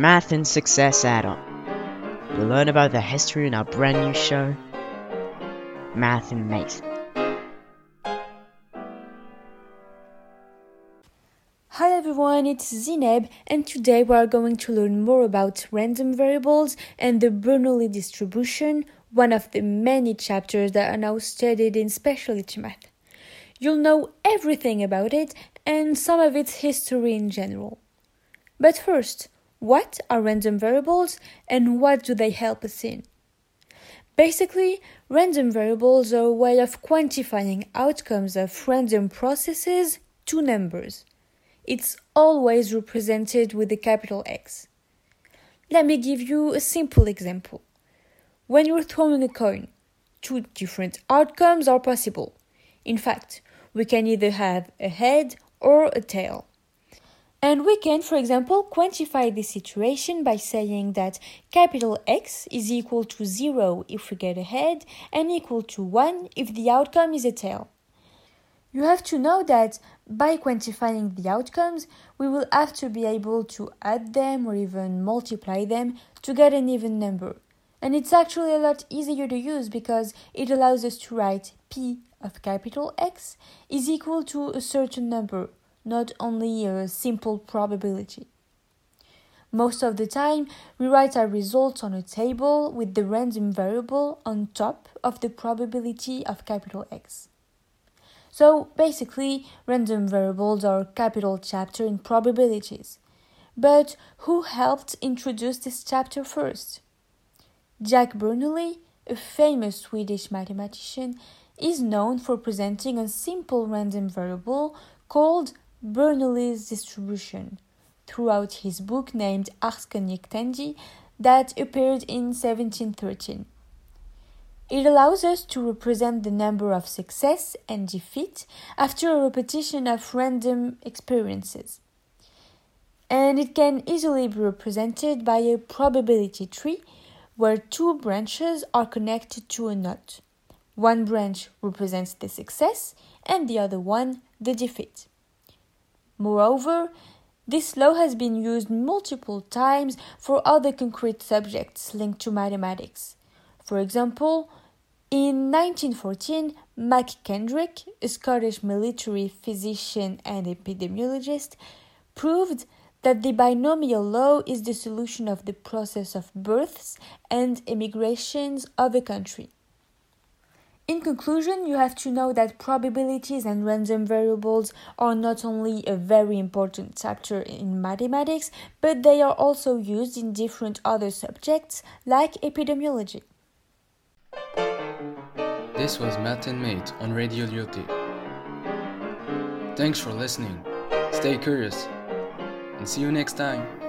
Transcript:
Math and Success add-on. You'll learn about the history in our brand new show, Math and Math. Hi everyone, it's Zineb, and today we are going to learn more about random variables and the Bernoulli distribution, one of the many chapters that are now studied in specialty math. You'll know everything about it and some of its history in general. But first, what are random variables and what do they help us in? Basically, random variables are a way of quantifying outcomes of random processes to numbers. It's always represented with a capital X. Let me give you a simple example. When you're throwing a coin, two different outcomes are possible. In fact, we can either have a head or a tail. And we can, for example, quantify this situation by saying that capital X is equal to 0 if we get a head and equal to 1 if the outcome is a tail. You have to know that by quantifying the outcomes, we will have to be able to add them or even multiply them to get an even number. And it's actually a lot easier to use because it allows us to write p of capital X is equal to a certain number not only a simple probability. Most of the time, we write our results on a table with the random variable on top of the probability of capital X. So basically, random variables are capital chapter in probabilities. But who helped introduce this chapter first? Jacques Bernoulli, a famous Swedish mathematician, is known for presenting a simple random variable called Bernoulli's distribution throughout his book named Ars Arskoniectandi that appeared in 1713. It allows us to represent the number of success and defeat after a repetition of random experiences. And it can easily be represented by a probability tree where two branches are connected to a knot. One branch represents the success and the other one the defeat. Moreover, this law has been used multiple times for other concrete subjects linked to mathematics. For example, in 1914, McKendrick, a Scottish military physician and epidemiologist, proved that the binomial law is the solution of the process of births and emigrations of a country. In conclusion, you have to know that probabilities and random variables are not only a very important chapter in mathematics, but they are also used in different other subjects like epidemiology. This was Math and Mate on Radio Lyoté. Thanks for listening. Stay curious and see you next time.